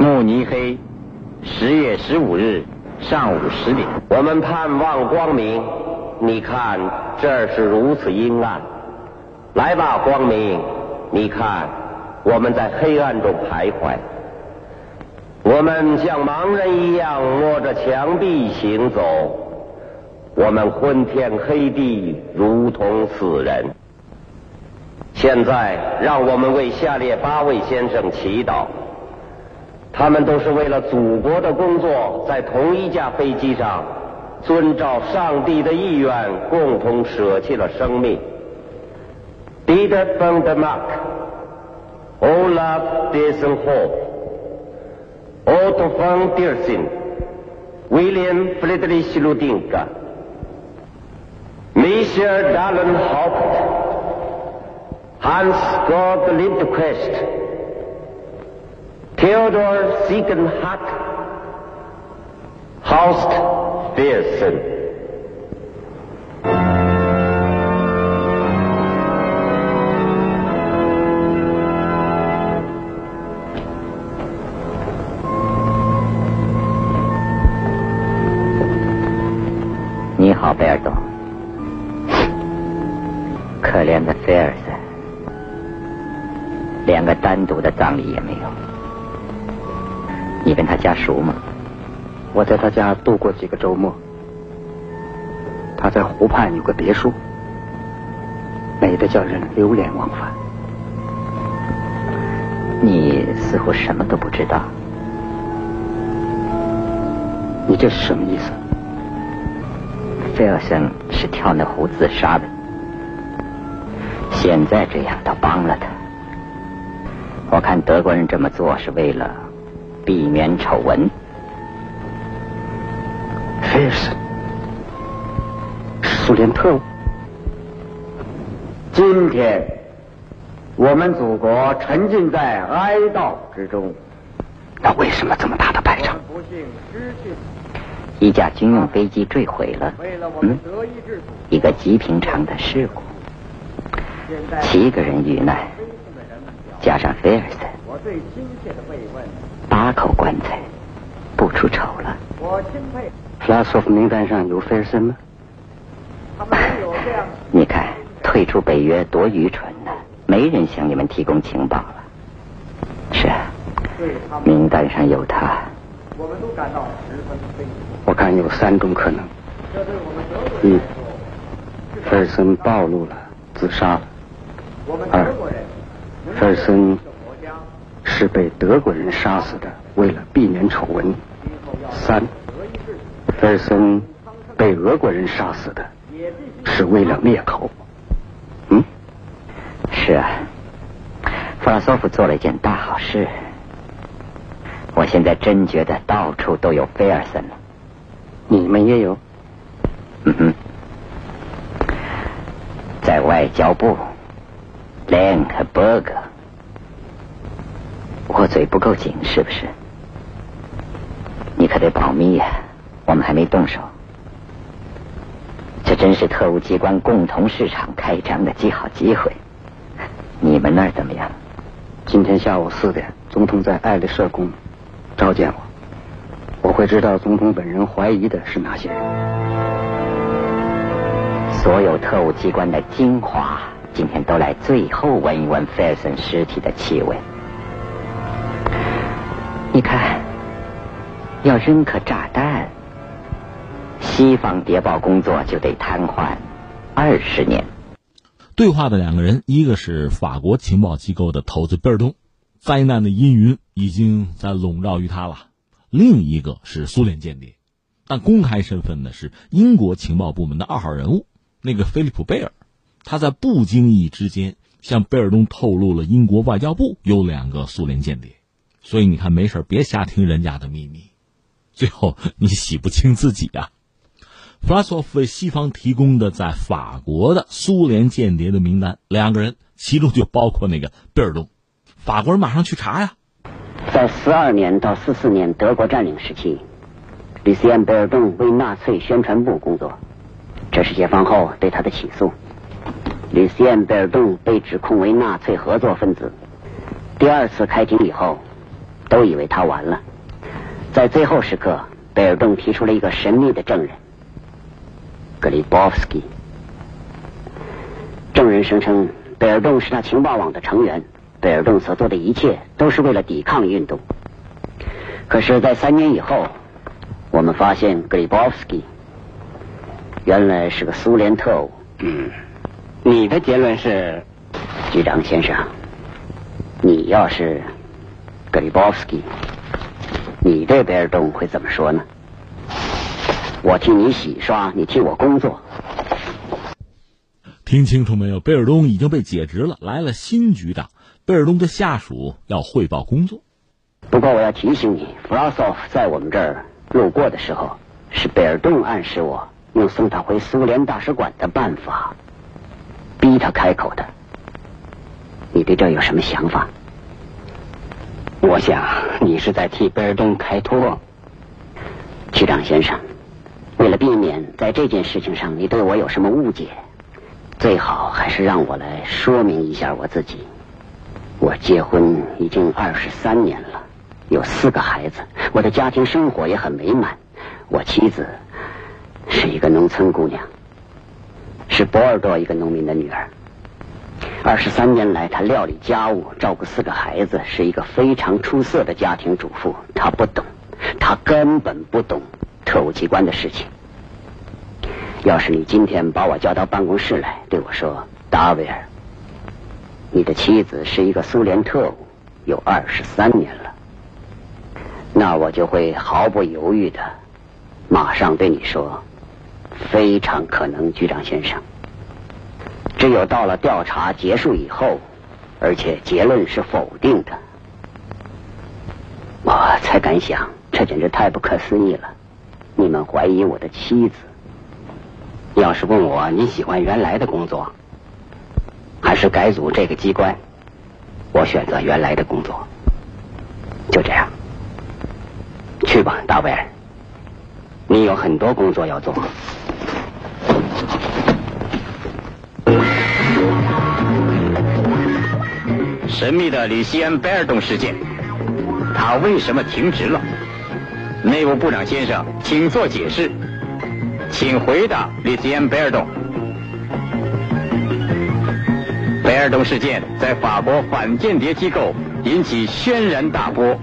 慕尼黑，十月十五日上午十点。我们盼望光明，你看这儿是如此阴暗。来吧，光明，你看我们在黑暗中徘徊。我们像盲人一样摸着墙壁行走，我们昏天黑地，如同死人。现在，让我们为下列八位先生祈祷。他们都是为了祖国的工作，在同一架飞机上，遵照上帝的意愿，共同舍弃了生命。Dieter von der Mark, Olaf Desenhoff, Otto von Dirsen, William Friedrich Ludinka, Michel Dallin Haupt, Hans Gott Lindquist, Theodor Siegenhack, Horst Wilson. 你好，贝尔东。可怜的菲尔森，连个单独的葬礼也没有。他家熟吗？我在他家度过几个周末。他在湖畔有个别墅，美得叫人流连忘返。你似乎什么都不知道。你这是什么意思？菲尔森是跳那湖自杀的，现在这样倒帮了他。我看德国人这么做是为了避免丑闻。菲尔森是苏联特务。今天，我们祖国沉浸在哀悼之中。那为什么这么大的排场？一架军用飞机坠毁了，嗯，一个极平常的事故，七个人遇难，加上菲尔森，八口棺材，不出丑了。弗拉索夫名单上有菲尔森吗？你看，退出北约多愚蠢呢！没人向你们提供情报了。是啊，名单上有他。我们都感到十分悲我看有三种可能：一，菲尔森暴露了，自杀了；二，菲尔森是被德国人杀死的，为了避免丑闻；三，菲尔森被俄国人杀死的，是为了灭口。嗯，是啊，弗拉索夫做了一件大好事。我现在真觉得到处都有菲尔森了。你们也有？嗯哼，在外交部，连和伯格，我嘴不够紧是不是？你可得保密呀，我们还没动手。这真是特务机关共同市场开张的极好机会。你们那儿怎么样？今天下午四点，总统在爱丽舍宫召见我。我会知道总统本人怀疑的是哪些人。所有特务机关的精华，今天都来最后闻一闻菲尔森尸体的气味。你看，要扔颗炸弹，西方谍报工作就得瘫痪二十年。对话的两个人，一个是法国情报机构的头子贝尔东，灾难的阴云已经在笼罩于他了。另一个是苏联间谍，但公开身份呢是英国情报部门的二号人物，那个菲利普·贝尔，他在不经意之间向贝尔东透露了英国外交部有两个苏联间谍，所以你看没事别瞎听人家的秘密，最后你洗不清自己呀。弗拉索夫为西方提供的在法国的苏联间谍的名单，两个人其中就包括那个贝尔东，法国人马上去查呀。在四二年到四四年德国占领时期，吕西安·贝尔顿为纳粹宣传部工作。这是解放后对他的起诉。吕西安·贝尔顿被指控为纳粹合作分子。第二次开庭以后，都以为他完了。在最后时刻，贝尔顿提出了一个神秘的证人——格里波夫斯基。证人声称，贝尔顿是他情报网的成员，贝尔顿所做的一切都是为了抵抗运动。可是，在三年以后，我们发现格里波夫斯基原来是个苏联特务。嗯，你的结论是，局长先生，你要是格里波夫斯基，你对贝尔东会怎么说呢？我替你洗刷，你替我工作。听清楚没有？贝尔东已经被解职了，来了新局长。贝尔东的下属要汇报工作。不过我要提醒你，弗拉索夫在我们这儿路过的时候，是贝尔东暗示我用送他回苏联大使馆的办法，逼他开口的。你对这有什么想法？我想你是在替贝尔顿开脱，局长先生。为了避免在这件事情上你对我有什么误解，最好还是让我来说明一下我自己。我结婚已经二十三年了。有四个孩子，我的家庭生活也很美满。我妻子是一个农村姑娘，是博尔多一个农民的女儿。二十三年来，她料理家务，照顾四个孩子，是一个非常出色的家庭主妇。她不懂，她根本不懂特务机关的事情。要是你今天把我叫到办公室来，对我说：“达维尔，你的妻子是一个苏联特务，有二十三年了。”那我就会毫不犹豫的，马上对你说，非常可能，局长先生。只有到了调查结束以后，而且结论是否定的，我才敢想，这简直太不可思议了。你们怀疑我的妻子？要是问我你喜欢原来的工作，还是改组这个机关，我选择原来的工作。就这样。去吧，大卫，你有很多工作要做。神秘的吕西安·贝尔顿事件，他为什么停职了？内务部长先生，请做解释，请回答吕西安·贝尔顿。贝尔顿事件在法国反间谍机构引起轩然大波。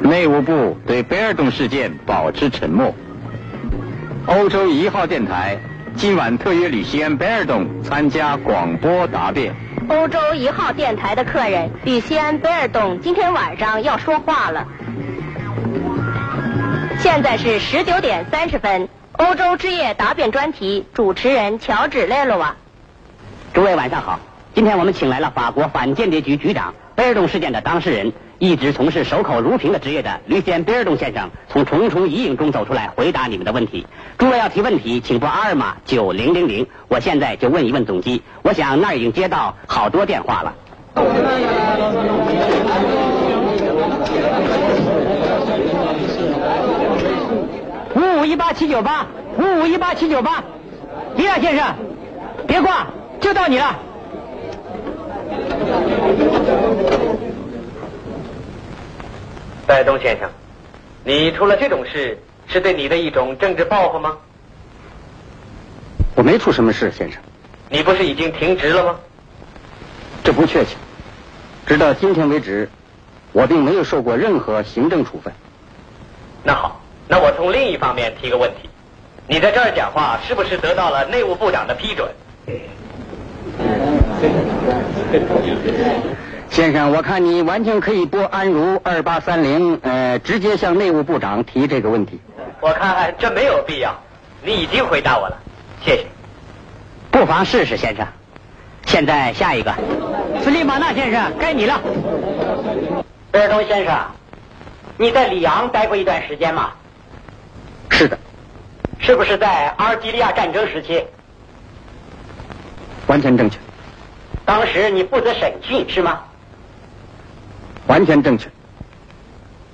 内务部对贝尔顿事件保持沉默。欧洲一号电台今晚特约吕西安·贝尔顿参加广播答辩。欧洲一号电台的客人吕西安·贝尔顿今天晚上要说话了。现在是十九点三十分。欧洲之夜答辩专题主持人乔治·雷洛瓦。诸位晚上好，今天我们请来了法国反间谍局局长贝尔东事件的当事人。一直从事守口如瓶的职业的吕先比·尔东先生，从重重阴影中走出来，回答你们的问题。诸位要提问题，请拨阿尔玛九零零零。我现在就问一问总机，我想那儿已经接到好多电话了。五五一八七九八，五五一八七九八，迪亚先生，别挂，就到你了。戴东先生，你出了这种事，是对你的一种政治报复吗？我没出什么事，先生。你不是已经停职了吗？这不确切。直到今天为止，我并没有受过任何行政处分。那好，那我从另一方面提个问题：你在这儿讲话，是不是得到了内务部长的批准？先生，我看你完全可以拨安如二八三零，呃，直接向内务部长提这个问题。我看这没有必要，你已经回答我了，谢谢。不妨试试，先生。现在下一个，斯利马纳先生，该你了。贝尔东先生，你在里昂待过一段时间吗？是的。是不是在阿尔及利亚战争时期？完全正确。当时你负责审讯是吗？完全正确。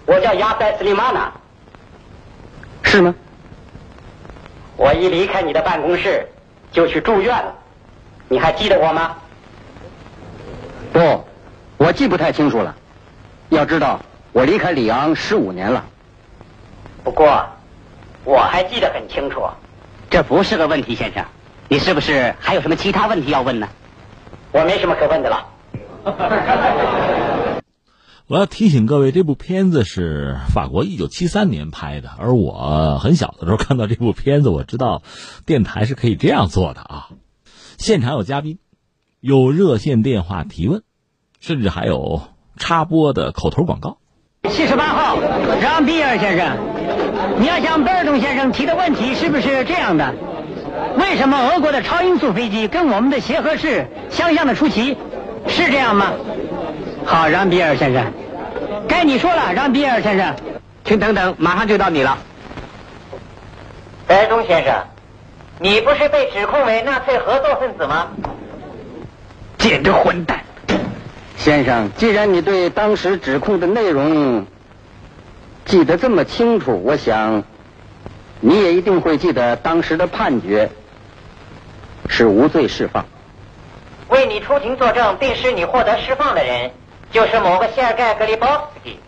我叫亚塞斯利玛纳。是吗？我一离开你的办公室就去住院了，你还记得我吗？不，我记不太清楚了。要知道，我离开里昂十五年了。不过，我还记得很清楚。这不是个问题，先生。你是不是还有什么其他问题要问呢？我没什么可问的了。我要提醒各位，这部片子是法国一九七三年拍的，而我很小的时候看到这部片子，我知道电台是可以这样做的啊。现场有嘉宾，有热线电话提问，甚至还有插播的口头广告。七十八号，让比尔先生，你要向贝尔东先生提的问题是不是这样的？为什么俄国的超音速飞机跟我们的协和式相像的出奇？是这样吗？好，让比尔先生，该你说了，让比尔先生，请等等，马上就到你了。白东先生，你不是被指控为纳粹合作分子吗？简直混蛋！先生，既然你对当时指控的内容记得这么清楚，我想你也一定会记得当时的判决是无罪释放。为你出庭作证并使你获得释放的人，就是某个谢尔盖·格里波斯基。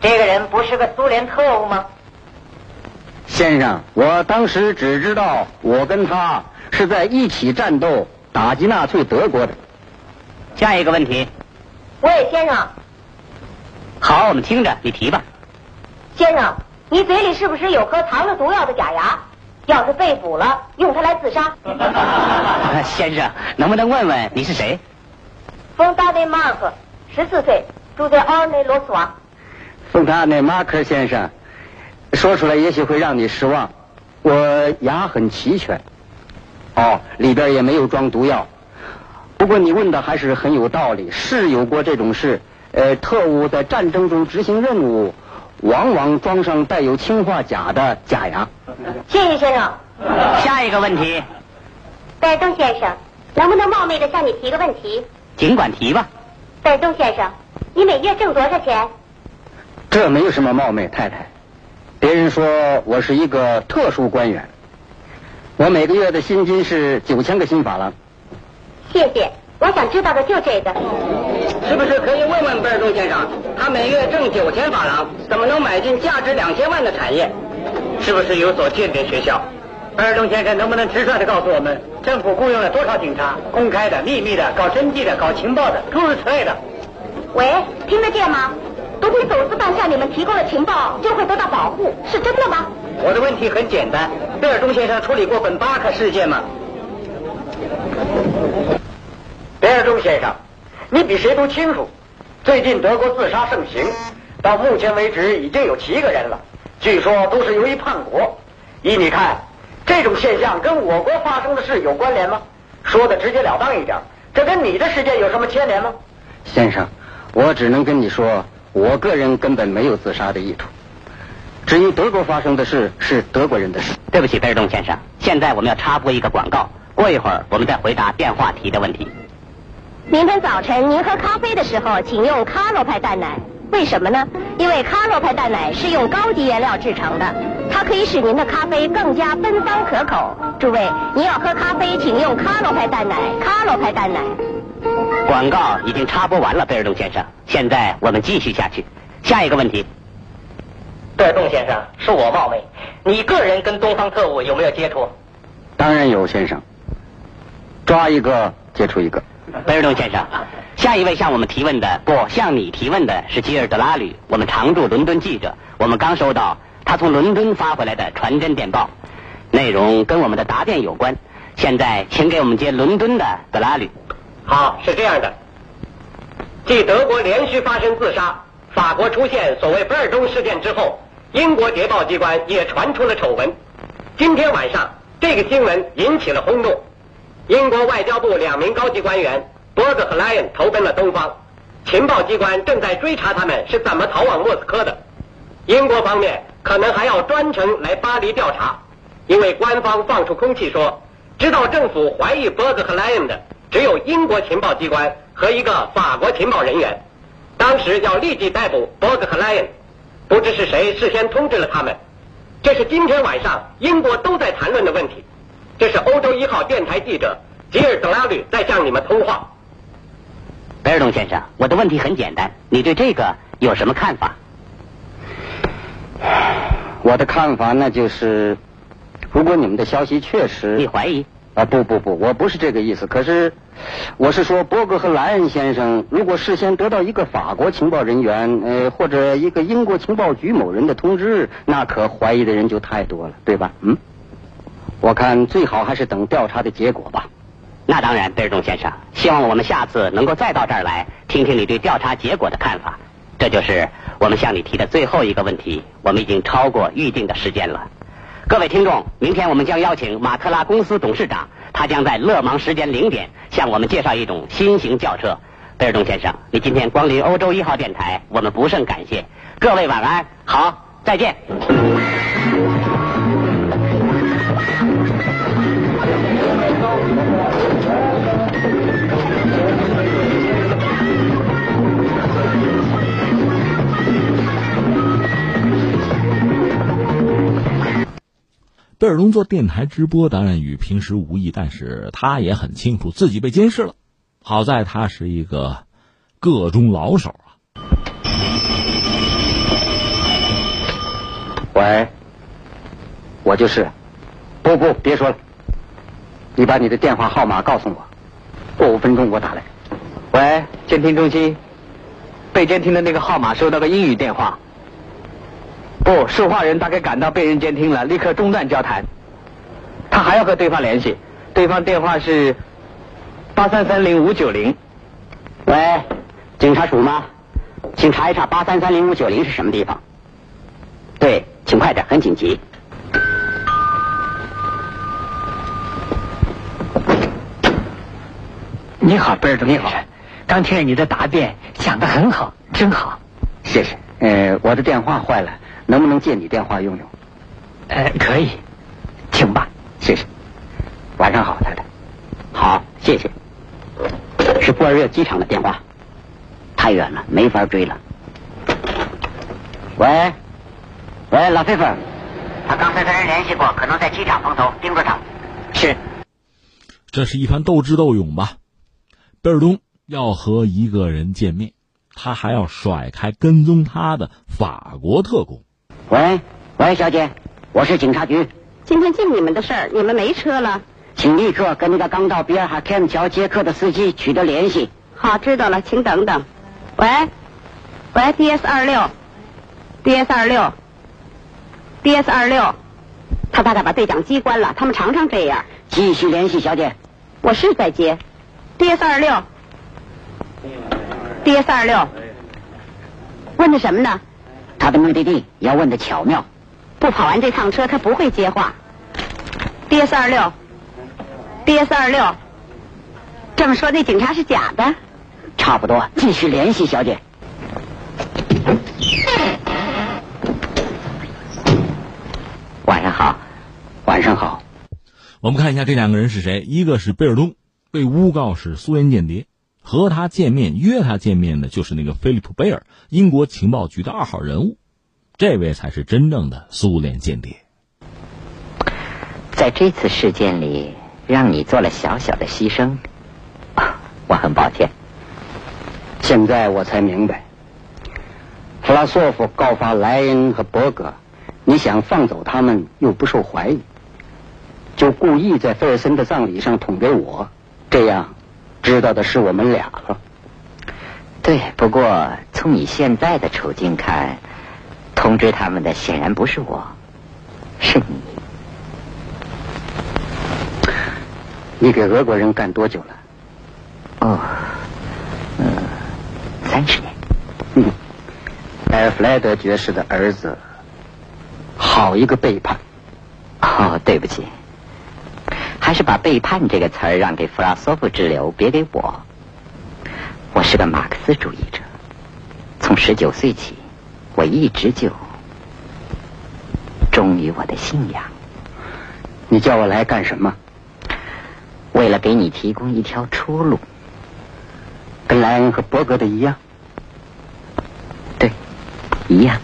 这个人不是个苏联特务吗？先生，我当时只知道我跟他是在一起战斗打击纳粹德国的。下一个问题。喂，先生。好，我们听着，你提吧。先生，你嘴里是不是有颗藏了毒药的假牙？要是被捕了，用它来自杀。先生，能不能问问你是谁？冯达内马克，十四岁，住在奥尔内罗斯瓦。丰达内马克先生，说出来也许会让你失望。我牙很齐全，哦，里边也没有装毒药。不过你问的还是很有道理，是有过这种事。呃，特务在战争中执行任务，往往装上带有氰化钾的假牙。谢谢先生。下一个问题。戴东先生，能不能冒昧的向你提个问题？尽管提吧。戴东先生，你每月挣多少钱？这没有什么冒昧，太太。别人说我是一个特殊官员，我每个月的薪金是九千个新法郎。谢谢，我想知道的就这个。是不是可以问问贝尔东先生，他每月挣九千法郎，怎么能买进价值两千万的产业？是不是有所间谍学校？贝尔东先生能不能直率的告诉我们，政府雇佣了多少警察？公开的、秘密的、搞侦缉的、搞情报的，诸如此类的。喂，听得见吗？毒品走私犯向你们提供了情报，就会得到保护，是真的吗？我的问题很简单，贝尔中先生处理过本巴克事件吗？贝尔中先生，你比谁都清楚，最近德国自杀盛行，到目前为止已经有七个人了，据说都是由于叛国。依你看，这种现象跟我国发生的事有关联吗？说的直截了当一点，这跟你的事件有什么牵连吗？先生，我只能跟你说，我个人根本没有自杀的意图。至于德国发生的事，是德国人的事。对不起，贝尔东先生，现在我们要插播一个广告，过一会儿我们再回答电话提的问题。明天早晨您喝咖啡的时候，请用卡洛牌淡奶。为什么呢？因为卡洛牌淡奶是用高级原料制成的，它可以使您的咖啡更加芬芳可口。诸位，您要喝咖啡，请用卡洛牌淡奶。卡洛牌淡奶。广告已经插播完了，贝尔东先生。现在我们继续下去。下一个问题。贝尔东先生，恕我冒昧，你个人跟东方特务有没有接触？当然有，先生。抓一个接触一个。贝尔东先生，下一位向我们提问的，不，向你提问的是吉尔德拉吕，我们常驻伦敦记者。我们刚收到他从伦敦发回来的传真电报，内容跟我们的答辩有关。现在，请给我们接伦敦的德拉吕。好，是这样的，继德国连续发生自杀，法国出现所谓贝尔东事件之后，英国谍报机关也传出了丑闻。今天晚上，这个新闻引起了轰动。英国外交部两名高级官员伯格和莱恩投奔了东方，情报机关正在追查他们是怎么逃往莫斯科的。英国方面可能还要专程来巴黎调查，因为官方放出空气说，知道政府怀疑伯格和莱恩的只有英国情报机关和一个法国情报人员。当时要立即逮捕伯格和莱恩，不知是谁事先通知了他们。这是今天晚上英国都在谈论的问题。这是欧洲一号电台记者吉尔德拉吕在向你们通话。贝尔东先生，我的问题很简单，你对这个有什么看法？我的看法那就是，如果你们的消息确实，你怀疑？啊，不不不，我不是这个意思。可是，我是说，伯格和莱恩先生如果事先得到一个法国情报人员，呃，或者一个英国情报局某人的通知，那可怀疑的人就太多了，对吧？嗯，我看最好还是等调查的结果吧。那当然，贝尔东先生，希望我们下次能够再到这儿来，听听你对调查结果的看法。这就是我们向你提的最后一个问题。我们已经超过预定的时间了。各位听众，明天我们将邀请马特拉公司董事长，他将在勒芒时间零点向我们介绍一种新型轿车。贝尔东先生，你今天光临欧洲一号电台，我们不胜感谢。各位晚安，好，再见。贝尔东做电台直播，当然与平时无异，但是他也很清楚自己被监视了。好在他是一个个中老手啊。喂，我就是。不不，别说了，你把你的电话号码告诉我，过五分钟我打来。喂，监听中心，被监听的那个号码收到个英语电话。不，说话人大概感到被人监听了，立刻中断交谈。他还要和对方联系，对方电话是八三三零五九零。喂，警察署吗？请查一查八三三零五九零是什么地方。对，请快点，很紧急。你好，贝尔德，你好。刚听了你的答辩，讲的很好，真好。谢谢。呃，我的电话坏了。能不能借你电话用用？呃，可以，请吧，谢谢。晚上好，太太。好，谢谢。是布尔热机场的电话，太远了，没法追了。喂，喂，老菲菲，他刚才跟人联系过，可能在机场碰头，盯着他。是。这是一番斗智斗勇吧？贝尔东要和一个人见面，他还要甩开跟踪他的法国特工。喂，喂，小姐，我是警察局。今天进你们的事儿，你们没车了，请立刻跟那个刚到比尔哈坎桥接客的司机取得联系。好，知道了，请等等。喂，喂，DS 二六，DS 二六，DS 二六，他大概把对讲机关了，他们常常这样。继续联系，小姐。我是在接，DS 二六，DS 二六，问的什么呢？他的目的地要问的巧妙，不跑完这趟车他不会接话。DS 二六，DS 二六，这么说那警察是假的？差不多，继续联系，小姐。晚上好，晚上好。我们看一下这两个人是谁？一个是贝尔东，被诬告是苏联间谍。和他见面、约他见面的，就是那个菲利普·贝尔，英国情报局的二号人物。这位才是真正的苏联间谍。在这次事件里，让你做了小小的牺牲，我很抱歉。现在我才明白，弗拉索夫告发莱恩和伯格，你想放走他们又不受怀疑，就故意在菲尔森的葬礼上捅给我，这样。知道的是我们俩了。对，不过从你现在的处境看，通知他们的显然不是我，是你。你给俄国人干多久了？哦，嗯，三十年。嗯，埃尔弗莱德爵士的儿子，好一个背叛！哦，对不起。还是把背叛这个词儿让给弗拉索夫之流，别给我。我是个马克思主义者，从十九岁起，我一直就忠于我的信仰。你叫我来干什么？为了给你提供一条出路。跟莱恩和伯格的一样。对，一样。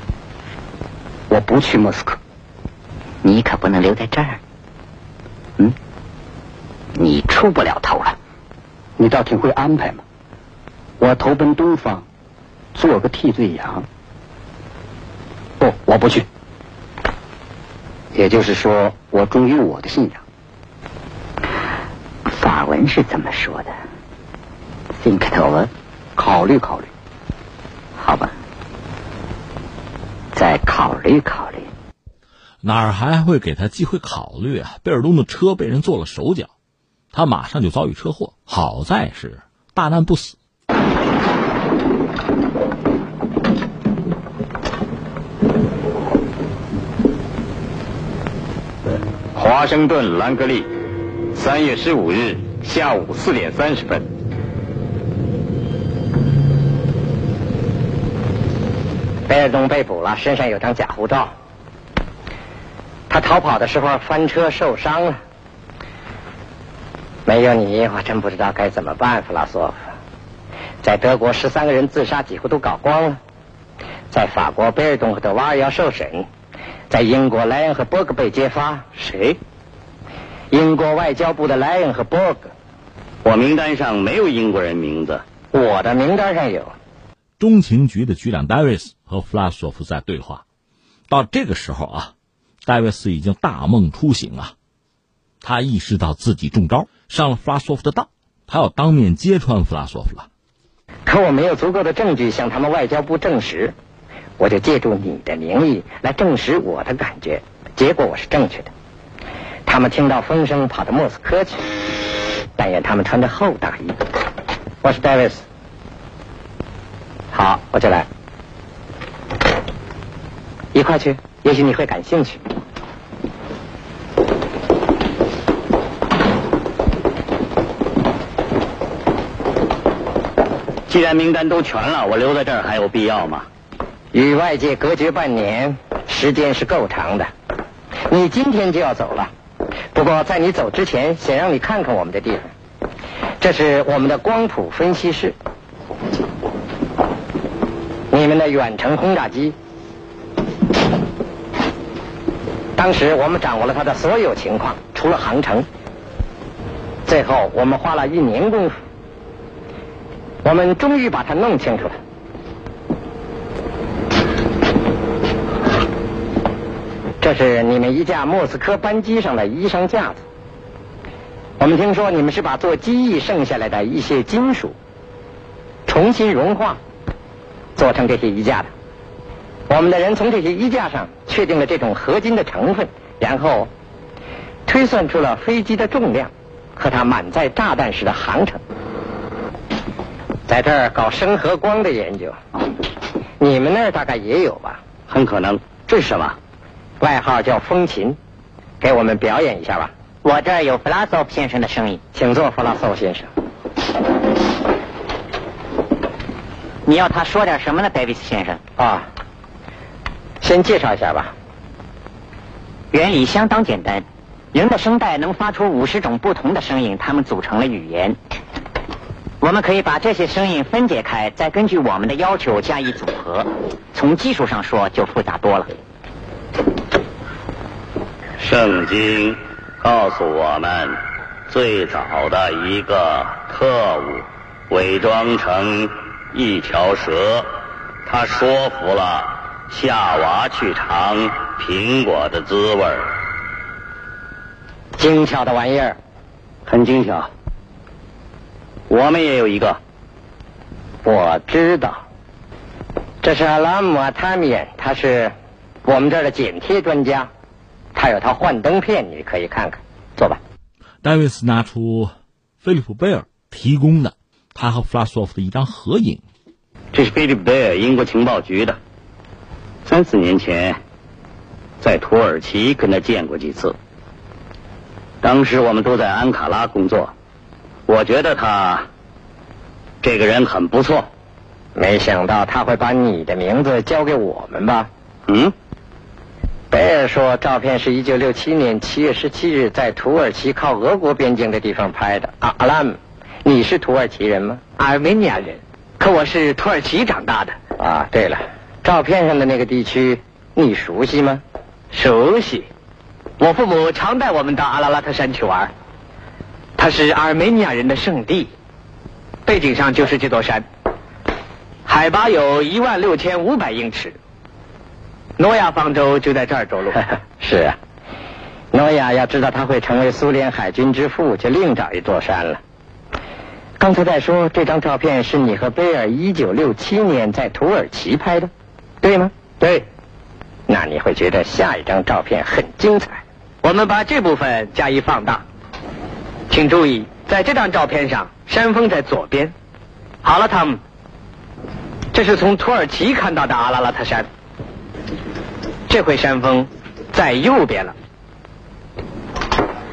我不去莫斯科。你可不能留在这儿。出不了头了，你倒挺会安排嘛。我投奔东方，做个替罪羊。不，我不去。也就是说，我忠于我的信仰。法文是怎么说的？Think it over，考虑考虑。好吧，再考虑考虑。哪儿还会给他机会考虑啊？贝尔东的车被人做了手脚，他马上就遭遇车祸，好在是大难不死。华盛顿兰格利，三月十五日下午四点三十分。贝尔东被捕了，身上有张假护照。他逃跑的时候翻车受伤了。没有你，我真不知道该怎么办，弗拉索夫。在德国，十三个人自杀，几乎都搞光了；在法国，贝尔东和德瓦尔要受审；在英国，莱恩和伯格被揭发。谁？英国外交部的莱恩和伯格。我名单上没有英国人名字。我的名单上有。中情局的局长戴维斯和弗拉索夫在对话。到这个时候啊。戴维斯已经大梦初醒啊！他意识到自己中招，上了弗拉索夫的当，他要当面揭穿弗拉索夫了。可我没有足够的证据向他们外交部证实，我就借助你的名义来证实我的感觉。结果我是正确的。他们听到风声跑到莫斯科去，但愿他们穿着厚大衣。我是戴维斯。好，我就来，一块去，也许你会感兴趣。既然名单都全了，我留在这儿还有必要吗？与外界隔绝半年，时间是够长的。你今天就要走了，不过在你走之前，先让你看看我们的地方。这是我们的光谱分析室，你们的远程轰炸机。当时我们掌握了它的所有情况，除了航程。最后我们花了一年功夫。我们终于把它弄清楚了。这是你们一架莫斯科班机上的衣裳架子。我们听说你们是把做机翼剩下来的一些金属重新融化，做成这些衣架的。我们的人从这些衣架上确定了这种合金的成分，然后推算出了飞机的重量和它满载炸弹时的航程。在这儿搞声和光的研究，你们那儿大概也有吧？很可能。这是什么？外号叫风琴，给我们表演一下吧。我这儿有弗拉索夫先生的声音，请坐，弗拉索夫先生。你要他说点什么呢，戴维斯先生？啊，先介绍一下吧。原理相当简单，人的声带能发出五十种不同的声音，它们组成了语言。我们可以把这些声音分解开，再根据我们的要求加以组合。从技术上说，就复杂多了。圣经告诉我们，最早的一个特务伪装成一条蛇，他说服了夏娃去尝苹果的滋味儿。精巧的玩意儿，很精巧。我们也有一个，我知道，这是阿拉姆·阿塔米恩，他是我们这儿的剪贴专家，他有套幻灯片，你可以看看。坐吧。戴维斯拿出菲利普·贝尔提供的他和弗拉索夫的一张合影。这是菲利普·贝尔，英国情报局的。三四年前，在土耳其跟他见过几次。当时我们都在安卡拉工作。我觉得他这个人很不错，没想到他会把你的名字交给我们吧？嗯，贝尔说，照片是一九六七年七月十七日在土耳其靠俄国边境的地方拍的。阿阿拉姆，你是土耳其人吗？阿尔梅尼亚人，可我是土耳其长大的。啊，对了，照片上的那个地区你熟悉吗？熟悉，我父母常带我们到阿拉拉特山去玩。它是阿尔梅尼亚人的圣地，背景上就是这座山。海拔有一万六千五百英尺。诺亚方舟就在这儿着陆。是啊，诺亚要知道他会成为苏联海军之父，就另找一座山了。刚才在说这张照片是你和贝尔一九六七年在土耳其拍的，对吗？对。那你会觉得下一张照片很精彩。我们把这部分加以放大，请注意，在这张照片上，山峰在左边。好了，汤姆，这是从土耳其看到的阿拉拉特山。这回山峰在右边了，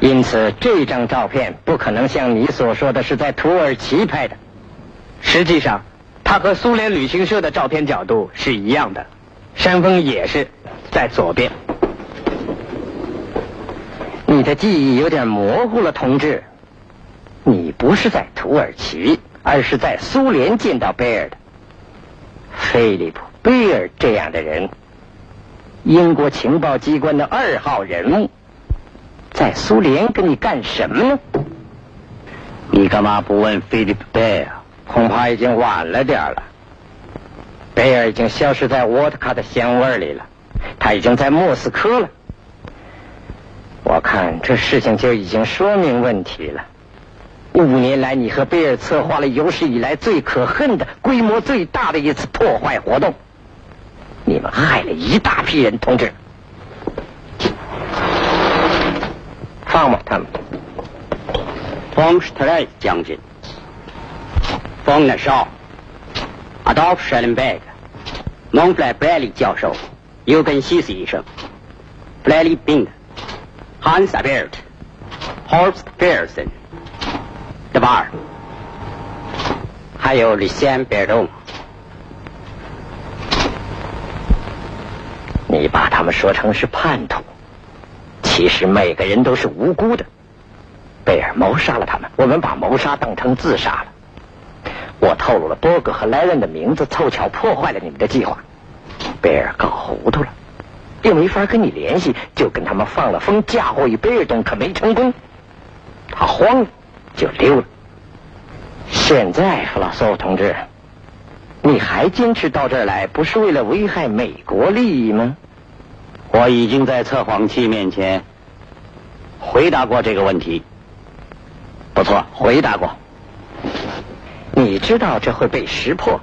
因此这张照片不可能像你所说的是在土耳其拍的。实际上，它和苏联旅行社的照片角度是一样的，山峰也是在左边。你的记忆有点模糊了，同志。你不是在土耳其，而是在苏联见到贝尔的。菲利普·贝尔这样的人。英国情报机关的二号人物，在苏联跟你干什么呢？你干嘛不问菲利普·贝尔？恐怕已经晚了点了。贝尔已经消失在沃特卡的香味里了，他已经在莫斯科了。我看这事情就已经说明问题了。五年来，你和贝尔策划了有史以来最可恨的、规模最大的一次破坏活动。你们害了一大批人，同志。放吧，他们。方施特莱将军，方纳绍，Adolf Schellenberg，蒙弗莱布莱利教授，尤根西斯医生，布莱利宾 Hans Albert，Horst Pearson，德巴尔，还有李先贝尔东。你把他们说成是叛徒，其实每个人都是无辜的。贝尔谋杀了他们，我们把谋杀当成自杀了。我透露了波格和莱恩的名字，凑巧破坏了你们的计划。贝尔搞糊涂了，又没法跟你联系，就跟他们放了风，嫁祸于贝尔东，可没成功。他慌了，就溜了。现在，弗拉索夫同志，你还坚持到这儿来，不是为了危害美国利益吗？我已经在测谎器面前回答过这个问题。不错，回答过。你知道这会被识破，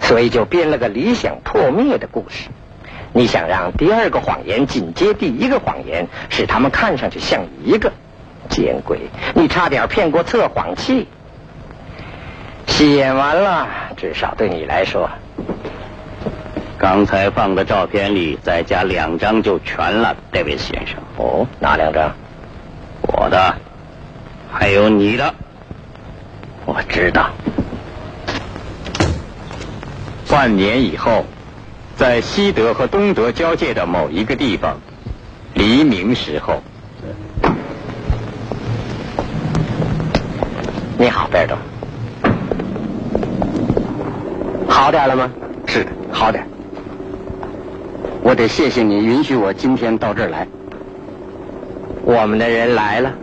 所以就编了个理想破灭的故事。你想让第二个谎言紧接第一个谎言，使他们看上去像一个。见鬼，你差点骗过测谎器。戏演完了，至少对你来说。刚才放的照片里再加两张就全了，这位先生。哦，哪两张？我的，还有你的。我知道。半年以后，在西德和东德交界的某一个地方，黎明时候。你好，贝尔多。好点了吗？是的，好点。我得谢谢你允许我今天到这儿来。我们的人来了，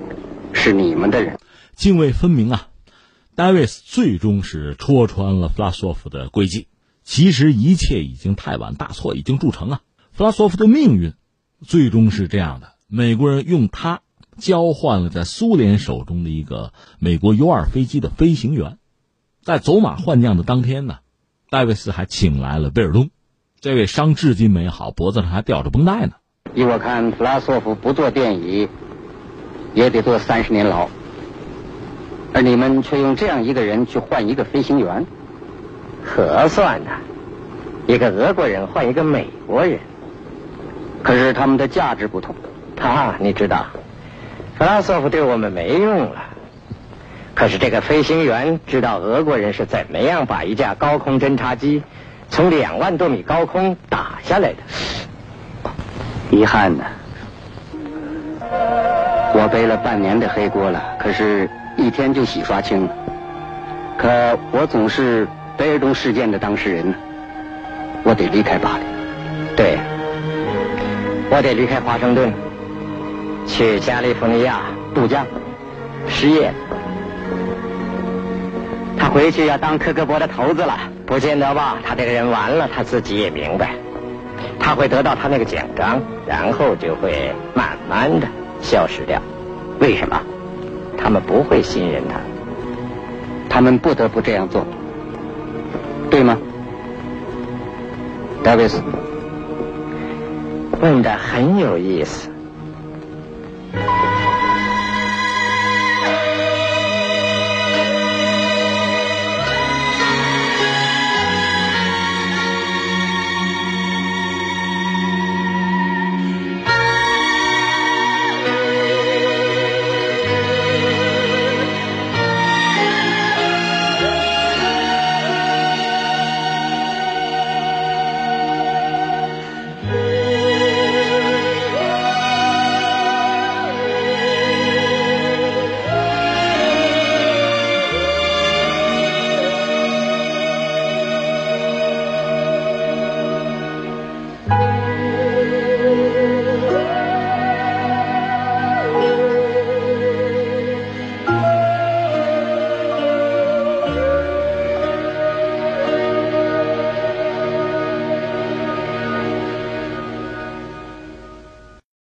是你们的人。泾渭分明啊！戴维斯最终是戳穿了弗拉索夫的诡计。其实一切已经太晚，大错已经铸成啊！弗拉索夫的命运最终是这样的：美国人用他交换了在苏联手中的一个美国 U 二飞机的飞行员。在走马换将的当天呢，戴维斯还请来了贝尔东。这位伤至今没好，脖子上还吊着绷带呢。依我看，弗拉索夫不坐电椅也得坐三十年牢，而你们却用这样一个人去换一个飞行员，合算呐！一个俄国人换一个美国人，可是他们的价值不同。他，你知道，弗拉索夫对我们没用了，可是这个飞行员知道俄国人是怎么样把一架高空侦察机。从两万多米高空打下来的，遗憾呢。我背了半年的黑锅了，可是一天就洗刷清了。可我总是唯独事件的当事人呢，我得离开巴黎，对。我得离开华盛顿，去加利福尼亚渡江，失业。他回去要当克格勃的头子了，不见得吧，他这个人完了，他自己也明白，他会得到他那个奖章，然后就会慢慢的消失掉，为什么？他们不会信任他，他们不得不这样做。对吗，戴维斯？问的很有意思。